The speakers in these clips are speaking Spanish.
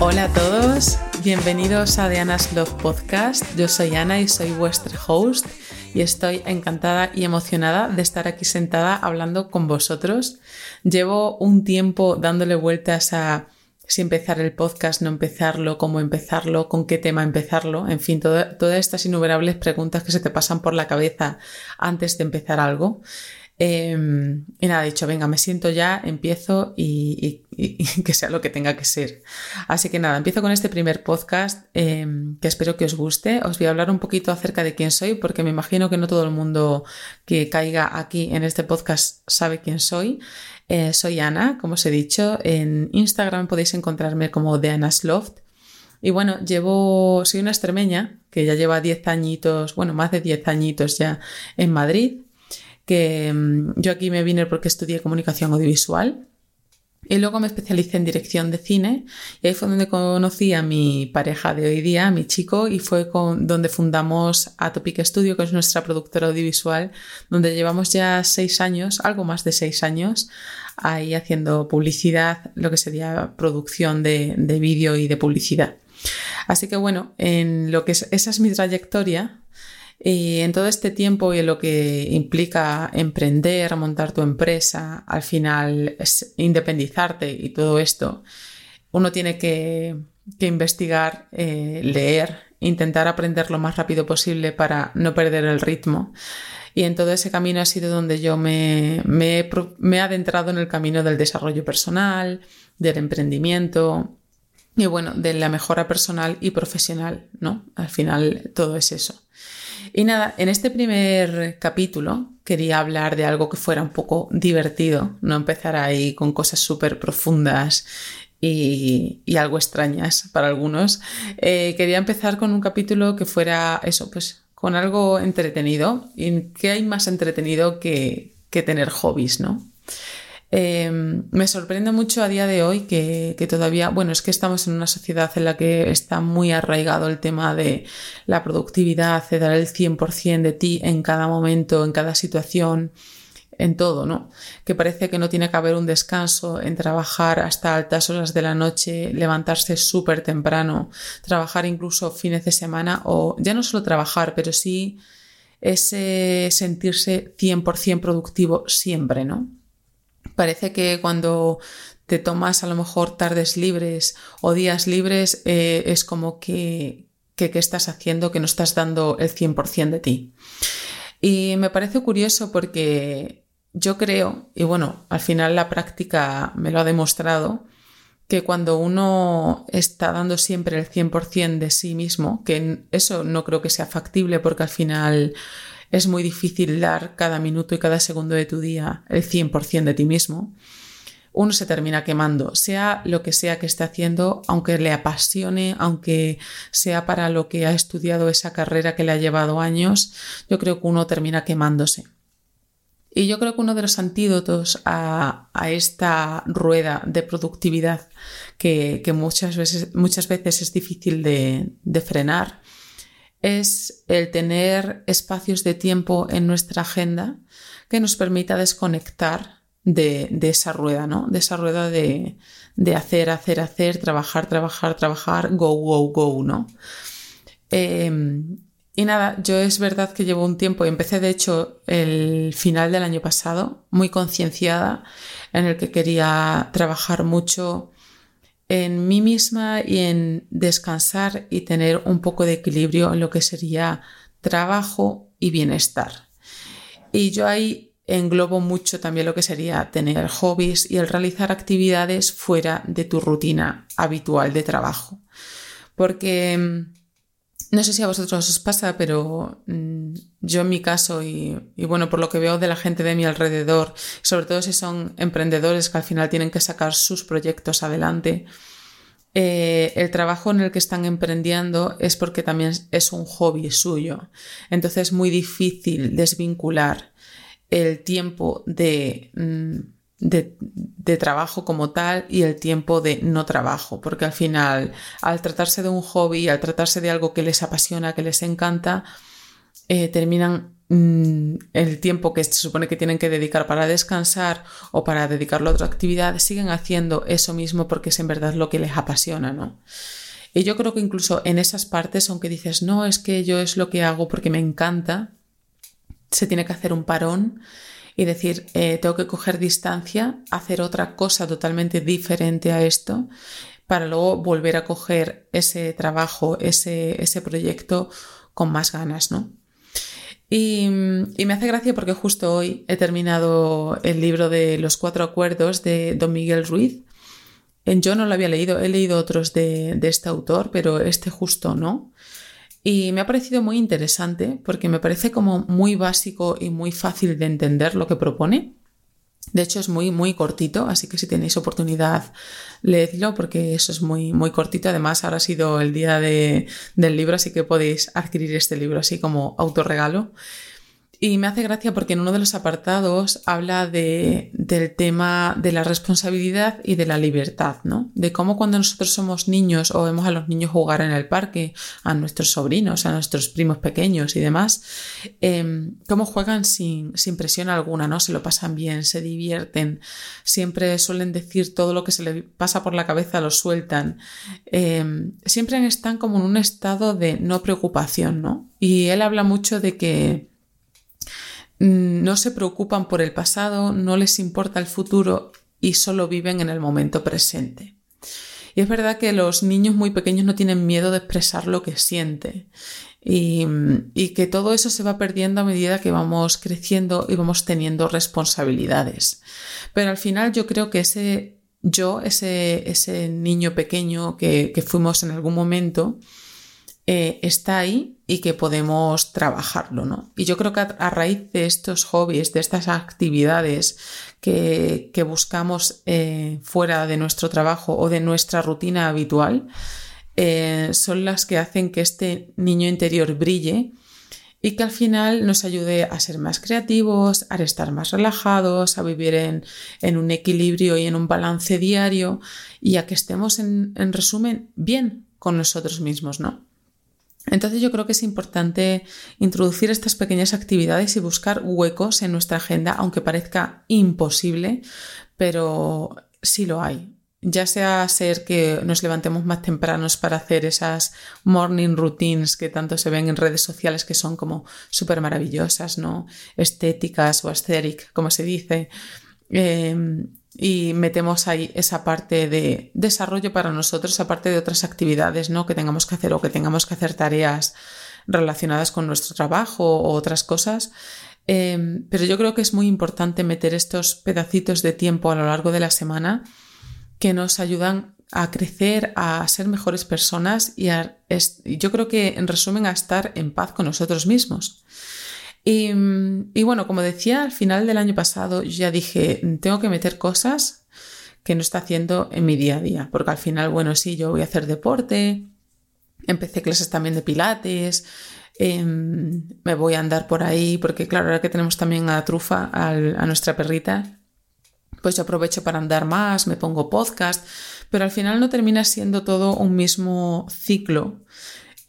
Hola a todos, bienvenidos a Diana's Love Podcast. Yo soy Ana y soy vuestra host y estoy encantada y emocionada de estar aquí sentada hablando con vosotros. Llevo un tiempo dándole vueltas a si empezar el podcast, no empezarlo, cómo empezarlo, con qué tema empezarlo, en fin, todas estas innumerables preguntas que se te pasan por la cabeza antes de empezar algo. Em, y nada, dicho, venga, me siento ya, empiezo y, que sea lo que tenga que ser. Así que nada, empiezo con este primer podcast em, que espero que os guste. Os voy a hablar un poquito acerca de quién soy, porque me imagino que no todo el mundo que caiga aquí en este podcast sabe quién soy. Eh, soy Ana, como os he dicho. En Instagram podéis encontrarme como The Anna's Loft. Y bueno, llevo, soy una extremeña que ya lleva 10 añitos, bueno, más de 10 añitos ya en Madrid que mm, yo aquí me vine porque estudié comunicación audiovisual y luego me especialicé en dirección de cine y ahí fue donde conocí a mi pareja de hoy día, a mi chico, y fue con, donde fundamos Atopic Studio, que es nuestra productora audiovisual, donde llevamos ya seis años, algo más de seis años, ahí haciendo publicidad, lo que sería producción de, de vídeo y de publicidad. Así que bueno, en lo que es, esa es mi trayectoria y en todo este tiempo y en lo que implica emprender, montar tu empresa, al final independizarte y todo esto, uno tiene que, investigar, eh, leer, intentar aprender lo más rápido posible para no perder el ritmo. Y en todo ese camino ha sido donde yo me, me he adentrado en el camino del desarrollo personal, del emprendimiento, y bueno, de la mejora personal y profesional, ¿no? Al final todo es eso. Y nada, en este primer capítulo quería hablar de algo que fuera un poco divertido, no empezar ahí con cosas súper profundas y, algo extrañas para algunos. Eh, quería empezar con un capítulo que fuera eso, pues con algo entretenido. ¿Y qué hay más entretenido que, que tener hobbies, no? Em, me sorprende mucho a día de hoy que, todavía, bueno, es que estamos en una sociedad en la que está muy arraigado el tema de la productividad, de dar el 100% de ti en cada momento, en cada situación, en todo, ¿no? Que parece que no tiene que haber un descanso en trabajar hasta altas horas de la noche, levantarse súper temprano, trabajar incluso fines de semana o ya no solo trabajar, pero sí ese sentirse 100% productivo siempre, ¿no? Parece que cuando te tomas a lo mejor tardes libres o días libres eh, es como que, que, estás haciendo, que no estás dando el 100% de ti. Y me parece curioso porque yo creo, y bueno, al final la práctica me lo ha demostrado, que cuando uno está dando siempre el 100% de sí mismo, que eso no creo que sea factible porque al final es muy difícil dar cada minuto y cada segundo de tu día el 100% de ti mismo, uno se termina quemando, sea lo que sea que esté haciendo, aunque le apasione, aunque sea para lo que ha estudiado esa carrera que le ha llevado años, yo creo que uno termina quemándose. Y yo creo que uno de los antídotos a, esta rueda de productividad que, muchas, veces, es difícil de frenar es el tener espacios de tiempo en nuestra agenda que nos permita desconectar de, esa rueda, ¿no? De esa rueda de, hacer, hacer, hacer, trabajar, trabajar, trabajar, go, go, go, ¿no? Em, y nada, yo es verdad que llevo un tiempo y empecé de hecho el final del año pasado muy concienciada en el que quería trabajar mucho en mí misma y en descansar y tener un poco de equilibrio en lo que sería trabajo y bienestar. Y yo ahí englobo mucho también lo que sería tener hobbies y el realizar actividades fuera de tu rutina habitual de trabajo. Porque mm, no sé si a vosotros os pasa, pero mm, yo en mi caso y, bueno, por lo que veo de la gente de mi alrededor, sobre todo si son emprendedores que al final tienen que sacar sus proyectos adelante, eh, el trabajo en el que están emprendiendo es porque también es un hobby suyo. Entonces es muy difícil desvincular el tiempo de... Mm, de, trabajo como tal y el tiempo de no trabajo, porque al final, al tratarse de un hobby, al tratarse de algo que les apasiona, que les encanta, eh, terminan mm, el tiempo que se supone que tienen que dedicar para descansar o para dedicarlo a otra actividad, siguen haciendo eso mismo porque es en verdad lo que les apasiona, ¿no? Y yo creo que incluso en esas partes, aunque dices, no, es que yo es lo que hago porque me encanta, se tiene que hacer un parón y decir, eh, tengo que coger distancia, hacer otra cosa totalmente diferente a esto, para luego volver a coger ese trabajo, ese, ese proyecto con más ganas, ¿no? Y, y, me hace gracia porque justo hoy he terminado el libro de Los Cuatro Acuerdos de Don Miguel Ruiz yo no lo había leído, he leído otros de, este autor, pero este justo no. Y me ha parecido muy interesante porque me parece como muy básico y muy fácil de entender lo que propone. De hecho, es muy, muy cortito, así que si tenéis oportunidad, leedlo porque eso es muy, muy cortito. Además, ahora ha sido el día del libro, así que podéis adquirir este libro así como autorregalo. Y me hace gracia porque en uno de los apartados habla de, del tema de la responsabilidad y de la libertad, ¿no? De cómo cuando nosotros somos niños o vemos a los niños jugar en el parque, a nuestros sobrinos, a nuestros primos pequeños y demás, eh, cómo juegan sin, sin, presión alguna, ¿no? Se lo pasan bien, se divierten, siempre suelen decir todo lo que se les pasa por la cabeza, lo sueltan. Em, siempre están como en un estado de no preocupación, ¿no? Y él habla mucho de que no se preocupan por el pasado, no les importa el futuro y solo viven en el momento presente. Y es verdad que los niños muy pequeños no tienen miedo de expresar lo que siente y, que todo eso se va perdiendo a medida que vamos creciendo y vamos teniendo responsabilidades. Pero al final yo creo que ese yo, ese, niño pequeño que, que fuimos en algún momento, eh, está ahí y que podemos trabajarlo, ¿no? Y yo creo que a, raíz de estos hobbies, de estas actividades que, buscamos eh, fuera de nuestro trabajo o de nuestra rutina habitual, eh, son las que hacen que este niño interior brille y que al final nos ayude a ser más creativos, a estar más relajados, a vivir en, un equilibrio y en un balance diario y a que estemos en, en resumen bien con nosotros mismos, ¿no? Entonces yo creo que es importante introducir estas pequeñas actividades y buscar huecos en nuestra agenda, aunque parezca imposible, pero sí lo hay. Ya sea ser que nos levantemos más tempranos para hacer esas morning routines que tanto se ven en redes sociales que son como súper maravillosas, ¿no? Estéticas o aesthetic, como se dice. Eh, y metemos ahí esa parte de desarrollo para nosotros, esa parte de otras actividades, ¿no? Que tengamos que hacer o que tengamos que hacer tareas relacionadas con nuestro trabajo o otras cosas. Em, pero yo creo que es muy importante meter estos pedacitos de tiempo a lo largo de la semana que nos ayudan a crecer, a ser mejores personas y yo creo que en resumen a estar en paz con nosotros mismos. Y, bueno, como decía, al final del año pasado ya dije, tengo que meter cosas que no está haciendo en mi día a día, porque al final, bueno, sí, yo voy a hacer deporte, empecé clases también de pilates, em, me voy a andar por ahí, porque claro, ahora que tenemos también a Trufa, a nuestra perrita, pues yo aprovecho para andar más, me pongo podcast, pero al final no termina siendo todo un mismo ciclo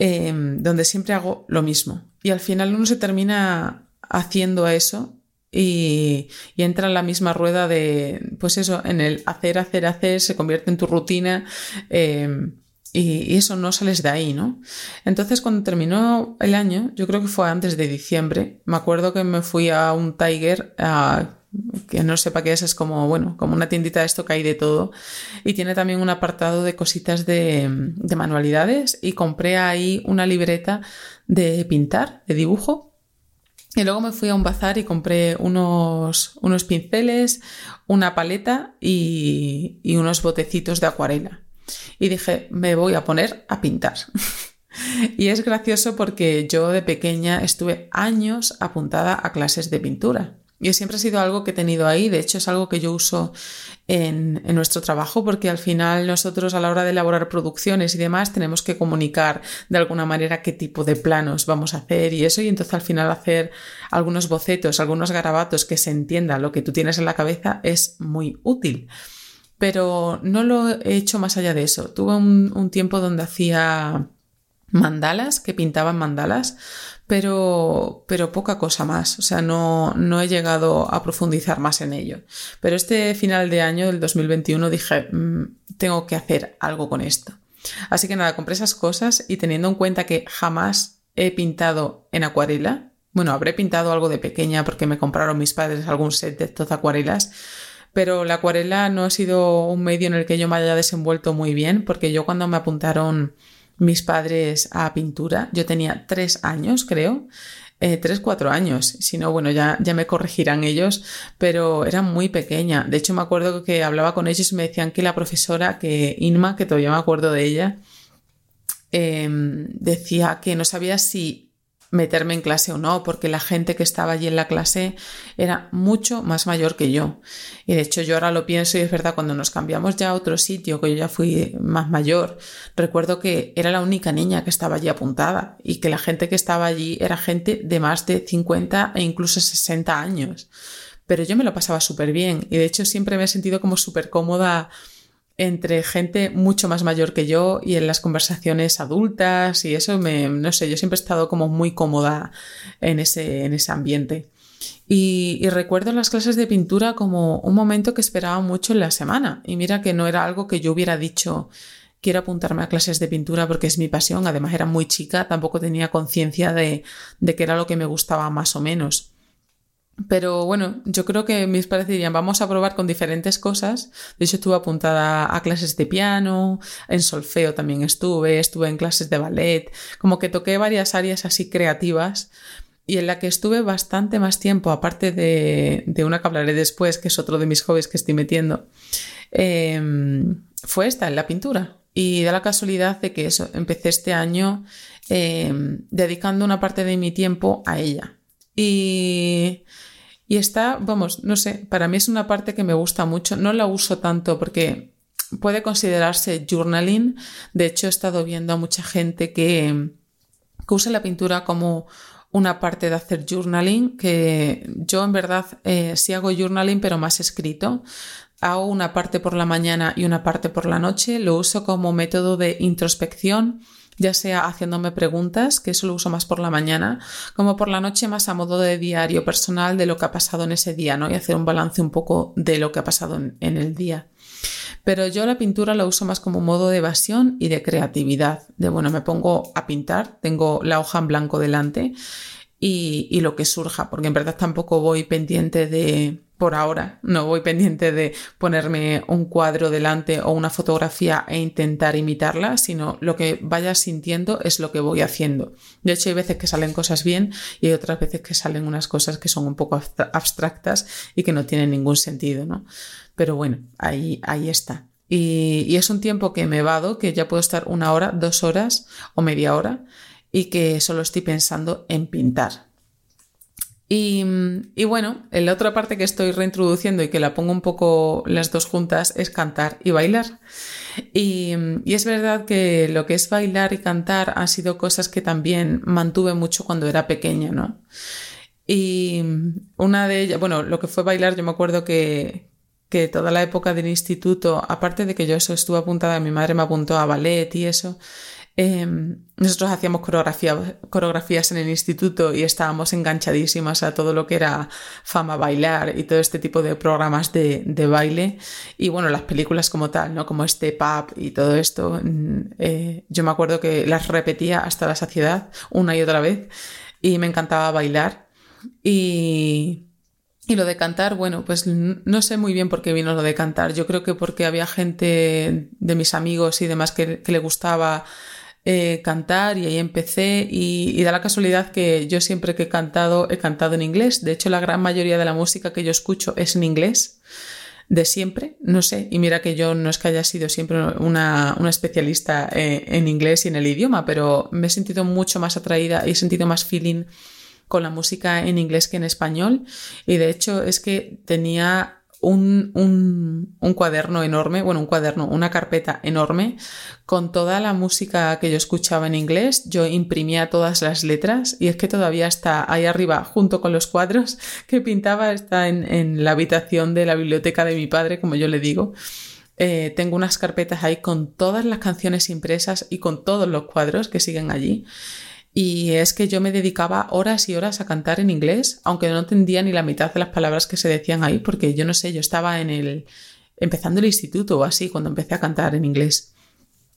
Em, donde siempre hago lo mismo. Y al final uno se termina haciendo eso y, entra en la misma rueda de, pues eso, en el hacer, hacer, hacer, se convierte en tu rutina em, y, eso no sales de ahí, ¿no? Entonces cuando terminó el año, yo creo que fue antes de diciembre, me acuerdo que me fui a un Tiger a que no sepa qué es, es como, bueno, como una tiendita de esto que hay de todo. Y tiene también un apartado de cositas de, manualidades y compré ahí una libreta de pintar, de dibujo. Y luego me fui a un bazar y compré unos, unos pinceles, una paleta y, y unos botecitos de acuarela. Y dije, me voy a poner a pintar. y es gracioso porque yo de pequeña estuve años apuntada a clases de pintura. Y siempre ha sido algo que he tenido ahí, de hecho es algo que yo uso en, nuestro trabajo porque al final nosotros a la hora de elaborar producciones y demás tenemos que comunicar de alguna manera qué tipo de planos vamos a hacer y eso y entonces al final hacer algunos bocetos, algunos garabatos que se entienda lo que tú tienes en la cabeza es muy útil. Pero no lo he hecho más allá de eso. Tuve un, un tiempo donde hacía mandalas, que pintaban mandalas, pero, pero poca cosa más. O sea, no, no he llegado a profundizar más en ello. Pero este final de año, del 2021, dije, mm, tengo que hacer algo con esto. Así que nada, compré esas cosas y teniendo en cuenta que jamás he pintado en acuarela, bueno, habré pintado algo de pequeña porque me compraron mis padres algún set de estas acuarelas, pero la acuarela no ha sido un medio en el que yo me haya desenvuelto muy bien, porque yo cuando me apuntaron mis padres a pintura, yo tenía tres años, creo, eh, tres, cuatro años. Si no, bueno, ya, ya me corregirán ellos, pero era muy pequeña. De hecho, me acuerdo que hablaba con ellos y me decían que la profesora, que Inma, que todavía me acuerdo de ella, em, decía que no sabía si meterme en clase o no, porque la gente que estaba allí en la clase era mucho más mayor que yo. Y de hecho yo ahora lo pienso y es verdad, cuando nos cambiamos ya a otro sitio, que yo ya fui más mayor, recuerdo que era la única niña que estaba allí apuntada y que la gente que estaba allí era gente de más de 50 e incluso 60 años. Pero yo me lo pasaba súper bien y de hecho siempre me he sentido como súper cómoda entre gente mucho más mayor que yo y en las conversaciones adultas y eso me, no sé, yo siempre he estado como muy cómoda en ese, en ese ambiente. Y, recuerdo las clases de pintura como un momento que esperaba mucho en la semana. Y mira que no era algo que yo hubiera dicho, quiero apuntarme a clases de pintura porque es mi pasión. Además era muy chica, tampoco tenía conciencia de, de que era lo que me gustaba más o menos. Pero bueno, yo creo que mis padres dirían, vamos a probar con diferentes cosas. De hecho, estuve apuntada a clases de piano, en solfeo también estuve, estuve en clases de ballet, como que toqué varias áreas así creativas y en la que estuve bastante más tiempo, aparte de, una que hablaré después, que es otro de mis hobbies que estoy metiendo, em, fue esta, en la pintura. Y da la casualidad de que eso, empecé este año em, dedicando una parte de mi tiempo a ella. Y y está, vamos, no sé, para mí es una parte que me gusta mucho. No la uso tanto porque puede considerarse journaling. De hecho, he estado viendo a mucha gente que, usa la pintura como una parte de hacer journaling, que yo en verdad eh, sí hago journaling, pero más escrito. Hago una parte por la mañana y una parte por la noche. Lo uso como método de introspección ya sea haciéndome preguntas, que eso lo uso más por la mañana, como por la noche más a modo de diario personal de lo que ha pasado en ese día, ¿no? Y hacer un balance un poco de lo que ha pasado en, el día. Pero yo la pintura la uso más como modo de evasión y de creatividad. De bueno, me pongo a pintar, tengo la hoja en blanco delante y, y lo que surja, porque en verdad tampoco voy pendiente de por ahora no voy pendiente de ponerme un cuadro delante o una fotografía e intentar imitarla, sino lo que vaya sintiendo es lo que voy haciendo. De hecho, hay veces que salen cosas bien y hay otras veces que salen unas cosas que son un poco abstractas y que no tienen ningún sentido, ¿no? Pero bueno, ahí, ahí está. Y, y es un tiempo que me vado, que ya puedo estar una hora, dos horas o media hora y que solo estoy pensando en pintar y, bueno, la otra parte que estoy reintroduciendo y que la pongo un poco las dos juntas es cantar y bailar. Y, es verdad que lo que es bailar y cantar han sido cosas que también mantuve mucho cuando era pequeña, ¿no? Y una de ellas, bueno, lo que fue bailar, yo me acuerdo que, que toda la época del instituto, aparte de que yo eso estuve apuntada, mi madre me apuntó a ballet y eso, Em, nosotros hacíamos coreografías en el instituto y estábamos enganchadísimas a todo lo que era fama bailar y todo este tipo de programas de, baile. Y bueno, las películas como tal, ¿no? Como este pub y todo esto. Mm, eh, yo me acuerdo que las repetía hasta la saciedad una y otra vez y me encantaba bailar. Y, y lo de cantar, bueno, pues no sé muy bien por qué vino lo de cantar. Yo creo que porque había gente de mis amigos y demás que, que le gustaba eh, cantar y ahí empecé y, da la casualidad que yo siempre que he cantado he cantado en inglés. De hecho, la gran mayoría de la música que yo escucho es en inglés de siempre, no sé, y mira que yo no es que haya sido siempre una, especialista eh, en inglés y en el idioma, pero me he sentido mucho más atraída y he sentido más feeling con la música en inglés que en español y de hecho es que tenía un, un, un, cuaderno enorme, bueno, un cuaderno, una carpeta enorme con toda la música que yo escuchaba en inglés. Yo imprimía todas las letras y es que todavía está ahí arriba, junto con los cuadros que pintaba, está en, en la habitación de la biblioteca de mi padre, como yo le digo. Eh, tengo unas carpetas ahí con todas las canciones impresas y con todos los cuadros que siguen allí. Y es que yo me dedicaba horas y horas a cantar en inglés, aunque no entendía ni la mitad de las palabras que se decían ahí, porque yo no sé, yo estaba en el empezando el instituto o así cuando empecé a cantar en inglés.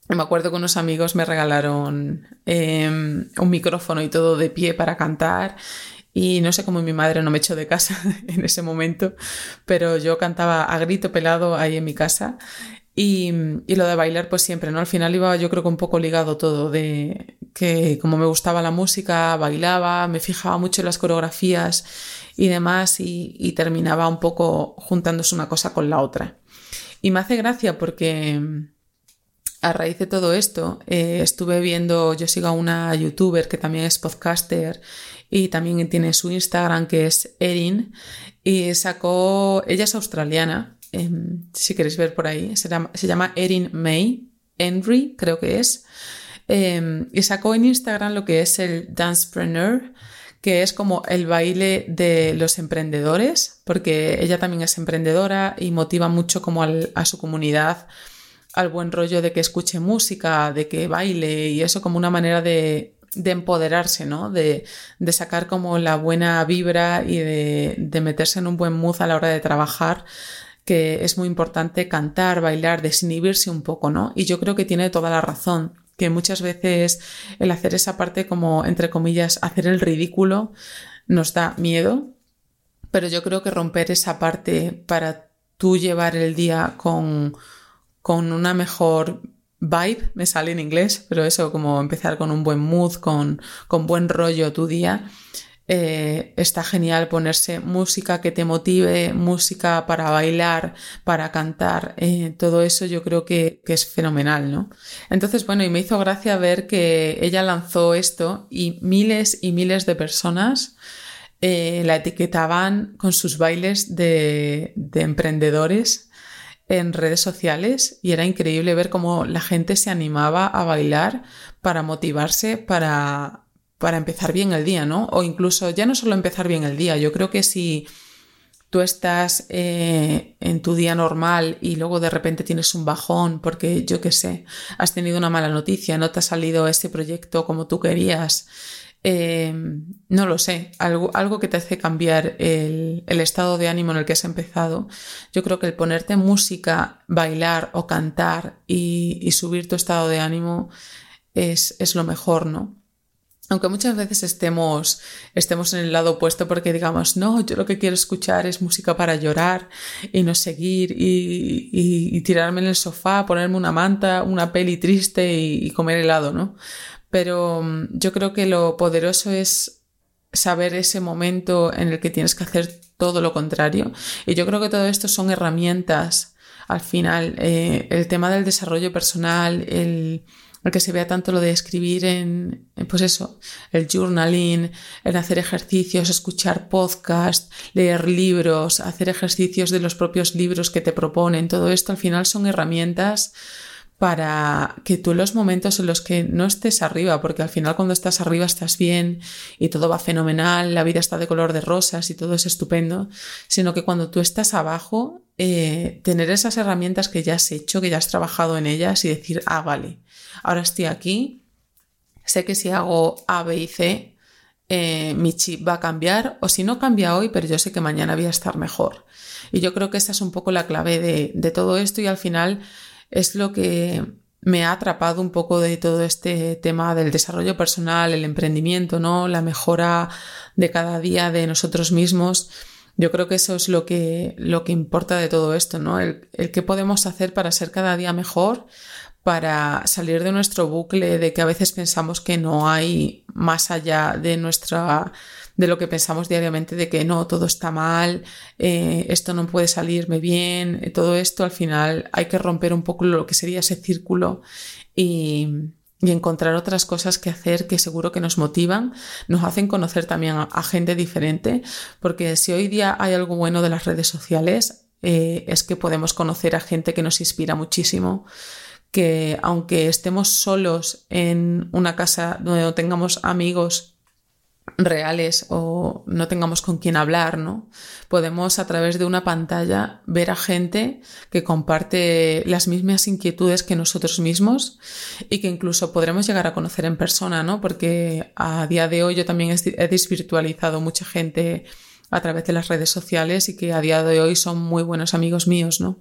Me acuerdo que unos amigos me regalaron em, un micrófono y todo de pie para cantar y no sé cómo mi madre no me echó de casa en ese momento, pero yo cantaba a grito pelado ahí en mi casa y, y, lo de bailar pues siempre, ¿no? Al final iba yo creo que un poco ligado todo, de que como me gustaba la música, bailaba, me fijaba mucho en las coreografías y demás y, terminaba un poco juntándose una cosa con la otra. Y me hace gracia porque a raíz de todo esto, eh, estuve viendo, yo sigo a una youtuber que también es podcaster y también tiene su Instagram que es Erin y sacó, ella es australiana, em, si queréis ver por ahí, se llama, se llama Erin May, Henry creo que es, em, y sacó en Instagram lo que es el Dancepreneur, que es como el baile de los emprendedores, porque ella también es emprendedora y motiva mucho como a su comunidad al buen rollo de que escuche música, de que baile y eso como una manera de, de empoderarse, ¿no? De, de, sacar como la buena vibra y de, de, meterse en un buen mood a la hora de trabajar, que es muy importante cantar, bailar, desinhibirse un poco, ¿no? Y yo creo que tiene toda la razón, que muchas veces el hacer esa parte como, entre comillas, hacer el ridículo nos da miedo, pero yo creo que romper esa parte para tú llevar el día con con una mejor vibe, me sale en inglés, pero eso, como empezar con un buen mood, con, con buen rollo tu día. Eh, está genial ponerse música que te motive, música para bailar, para cantar, eh, todo eso yo creo que, es fenomenal, ¿no? Entonces, bueno, y me hizo gracia ver que ella lanzó esto y miles y miles de personas eh, la etiquetaban con sus bailes de emprendedores en redes sociales y era increíble ver cómo la gente se animaba a bailar para motivarse para, para empezar bien el día, ¿no? O incluso ya no solo empezar bien el día, yo creo que si tú estás eh, en tu día normal y luego de repente tienes un bajón porque yo qué sé, has tenido una mala noticia, no te ha salido ese proyecto como tú querías, Em, no lo sé, algo, algo que te hace cambiar el, estado de ánimo en el que has empezado. Yo creo que el ponerte música, bailar o cantar y, subir tu estado de ánimo es, es, lo mejor, ¿no? Aunque muchas veces estemos, estemos en el lado opuesto porque digamos, no, yo lo que quiero escuchar es música para llorar y no seguir y, tirarme en el sofá, ponerme una manta, una peli triste y, y comer helado, ¿no? pero mm, yo creo que lo poderoso es saber ese momento en el que tienes que hacer todo lo contrario. Y yo creo que todo esto son herramientas al final. Eh, el tema del desarrollo personal, el, que se vea tanto lo de escribir en, pues eso, el journaling, el hacer ejercicios, escuchar podcasts, leer libros, hacer ejercicios de los propios libros que te proponen, todo esto al final son herramientas para que tú en los momentos en los que no estés arriba, porque al final cuando estás arriba estás bien y todo va fenomenal, la vida está de color de rosas y todo es estupendo, sino que cuando tú estás abajo, eh, tener esas herramientas que ya has hecho, que ya has trabajado en ellas y decir, ah, vale, ahora estoy aquí, sé que si hago A, B y C, eh, mi chip va a cambiar, o si no cambia hoy, pero yo sé que mañana voy a estar mejor. Y yo creo que esa es un poco la clave de, todo esto y al final es lo que me ha atrapado un poco de todo este tema del desarrollo personal, el emprendimiento, ¿no? La mejora de cada día de nosotros mismos. Yo creo que eso es lo que, lo que importa de todo esto, ¿no? El, el qué podemos hacer para ser cada día mejor, para salir de nuestro bucle de que a veces pensamos que no hay más allá de nuestra de lo que pensamos diariamente de que no, todo está mal, eh, esto no puede salirme bien, eh, todo esto al final hay que romper un poco lo que sería ese círculo y, encontrar otras cosas que hacer que seguro que nos motivan, nos hacen conocer también a, gente diferente, porque si hoy día hay algo bueno de las redes sociales, eh, es que podemos conocer a gente que nos inspira muchísimo que aunque estemos solos en una casa donde no tengamos amigos reales o no tengamos con quién hablar, ¿no? Podemos a través de una pantalla ver a gente que comparte las mismas inquietudes que nosotros mismos y que incluso podremos llegar a conocer en persona, ¿no? Porque a día de hoy yo también he desvirtualizado mucha gente a través de las redes sociales y que a día de hoy son muy buenos amigos míos, ¿no?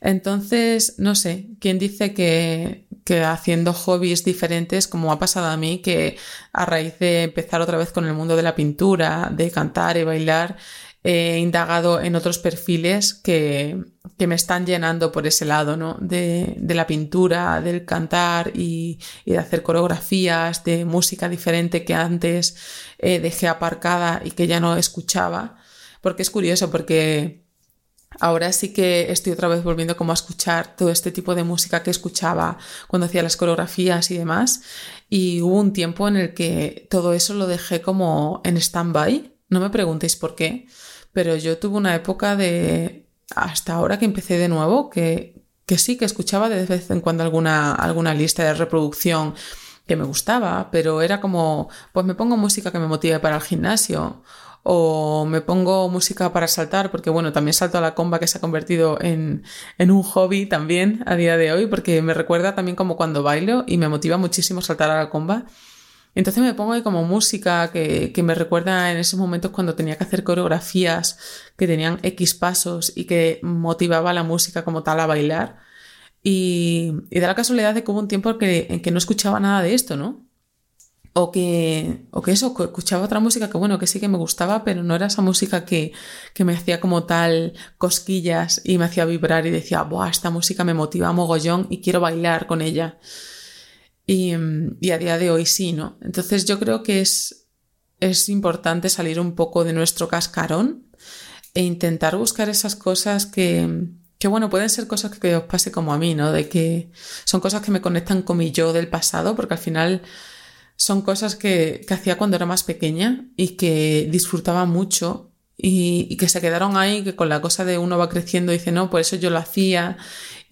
Entonces, no sé, ¿quién dice que, que haciendo hobbies diferentes, como ha pasado a mí, que a raíz de empezar otra vez con el mundo de la pintura, de cantar y bailar, he indagado en otros perfiles que, que me están llenando por ese lado, ¿no? De, de la pintura, del cantar y, y, de hacer coreografías, de música diferente que antes eh, dejé aparcada y que ya no escuchaba. Porque es curioso, porque Ahora sí que estoy otra vez volviendo como a escuchar todo este tipo de música que escuchaba cuando hacía las coreografías y demás. Y hubo un tiempo en el que todo eso lo dejé como en stand-by. No me preguntéis por qué, pero yo tuve una época de hasta ahora que empecé de nuevo que, que sí que escuchaba de vez en cuando alguna, alguna lista de reproducción que me gustaba, pero era como, pues me pongo música que me motive para el gimnasio o me pongo música para saltar, porque bueno, también salto a la comba que se ha convertido en, en, un hobby también a día de hoy, porque me recuerda también como cuando bailo y me motiva muchísimo saltar a la comba. Entonces me pongo ahí como música que, que me recuerda en esos momentos cuando tenía que hacer coreografías que tenían X pasos y que motivaba la música como tal a bailar. Y, y da la casualidad de que hubo un tiempo que, en que no escuchaba nada de esto, ¿no? O que, o que eso, escuchaba otra música que bueno, que sí que me gustaba, pero no era esa música que, que me hacía como tal cosquillas y me hacía vibrar y decía, Buah, esta música me motiva mogollón y quiero bailar con ella. Y, y, a día de hoy sí, ¿no? Entonces yo creo que es, es importante salir un poco de nuestro cascarón e intentar buscar esas cosas que, que bueno, pueden ser cosas que os pase como a mí, ¿no? De que son cosas que me conectan con mi yo del pasado, porque al final son cosas que, que hacía cuando era más pequeña y que disfrutaba mucho y, que se quedaron ahí, que con la cosa de uno va creciendo y dice, no, por eso yo lo hacía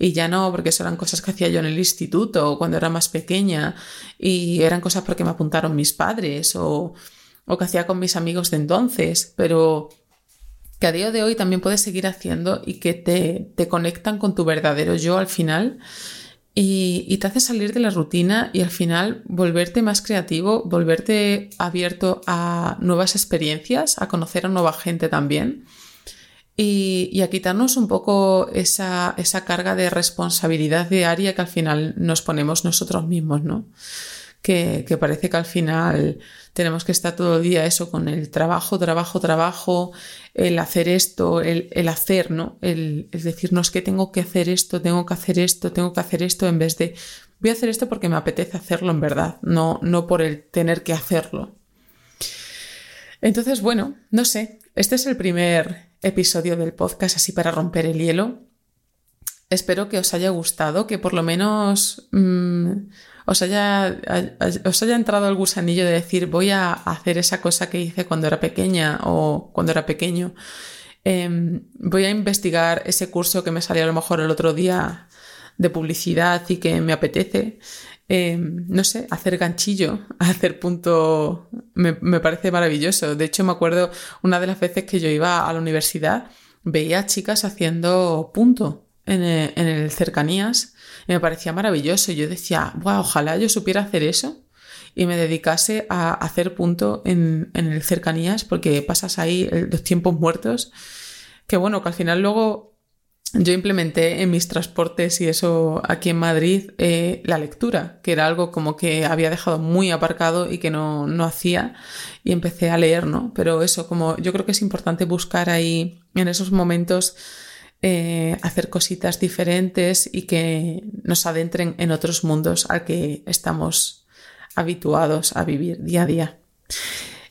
y ya no, porque eso eran cosas que hacía yo en el instituto cuando era más pequeña y eran cosas porque me apuntaron mis padres o, o que hacía con mis amigos de entonces, pero que a día de hoy también puedes seguir haciendo y que te, te conectan con tu verdadero yo al final y, te hace salir de la rutina y al final volverte más creativo, volverte abierto a nuevas experiencias, a conocer a nueva gente también y, y a quitarnos un poco esa, esa carga de responsabilidad diaria que al final nos ponemos nosotros mismos, ¿no? Que, parece que al final tenemos que estar todo el día eso con el trabajo, trabajo, trabajo, el hacer esto, el, el hacer, ¿no? El, decirnos que tengo que hacer esto, tengo que hacer esto, tengo que hacer esto, en vez de voy a hacer esto porque me apetece hacerlo en verdad, no, no por el tener que hacerlo. Entonces, bueno, no sé, este es el primer episodio del podcast así para romper el hielo. Espero que os haya gustado, que por lo menos mmm, os haya, os haya entrado el gusanillo de decir voy a hacer esa cosa que hice cuando era pequeña o cuando era pequeño. Eh, voy a investigar ese curso que me salió a lo mejor el otro día de publicidad y que me apetece. Eh, no sé, hacer ganchillo, hacer punto, me, me, parece maravilloso. De hecho, me acuerdo una de las veces que yo iba a la universidad, veía chicas haciendo punto en el, en el cercanías me parecía maravilloso. Yo decía, wow, ojalá yo supiera hacer eso y me dedicase a hacer punto en, en el cercanías porque pasas ahí los tiempos muertos. Que bueno, que al final luego yo implementé en mis transportes y eso aquí en Madrid eh, la lectura, que era algo como que había dejado muy aparcado y que no, no hacía y empecé a leer, ¿no? Pero eso, como yo creo que es importante buscar ahí en esos momentos eh, hacer cositas diferentes y que nos adentren en otros mundos al que estamos habituados a vivir día a día.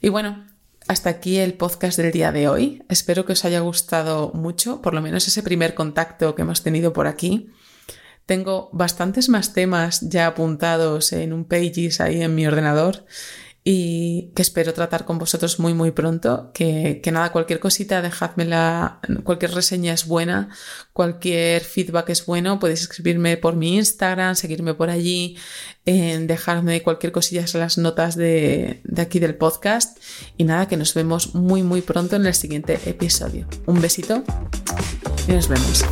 Y bueno, hasta aquí el podcast del día de hoy. Espero que os haya gustado mucho, por lo menos ese primer contacto que hemos tenido por aquí. Tengo bastantes más temas ya apuntados en un pages ahí en mi ordenador y que espero tratar con vosotros muy muy pronto. Que, que nada, cualquier cosita, dejadmela, cualquier reseña es buena, cualquier feedback es bueno, podéis escribirme por mi Instagram, seguirme por allí, en dejarme cualquier cosilla en las notas de, de aquí del podcast. Y nada, que nos vemos muy muy pronto en el siguiente episodio. Un besito y nos vemos.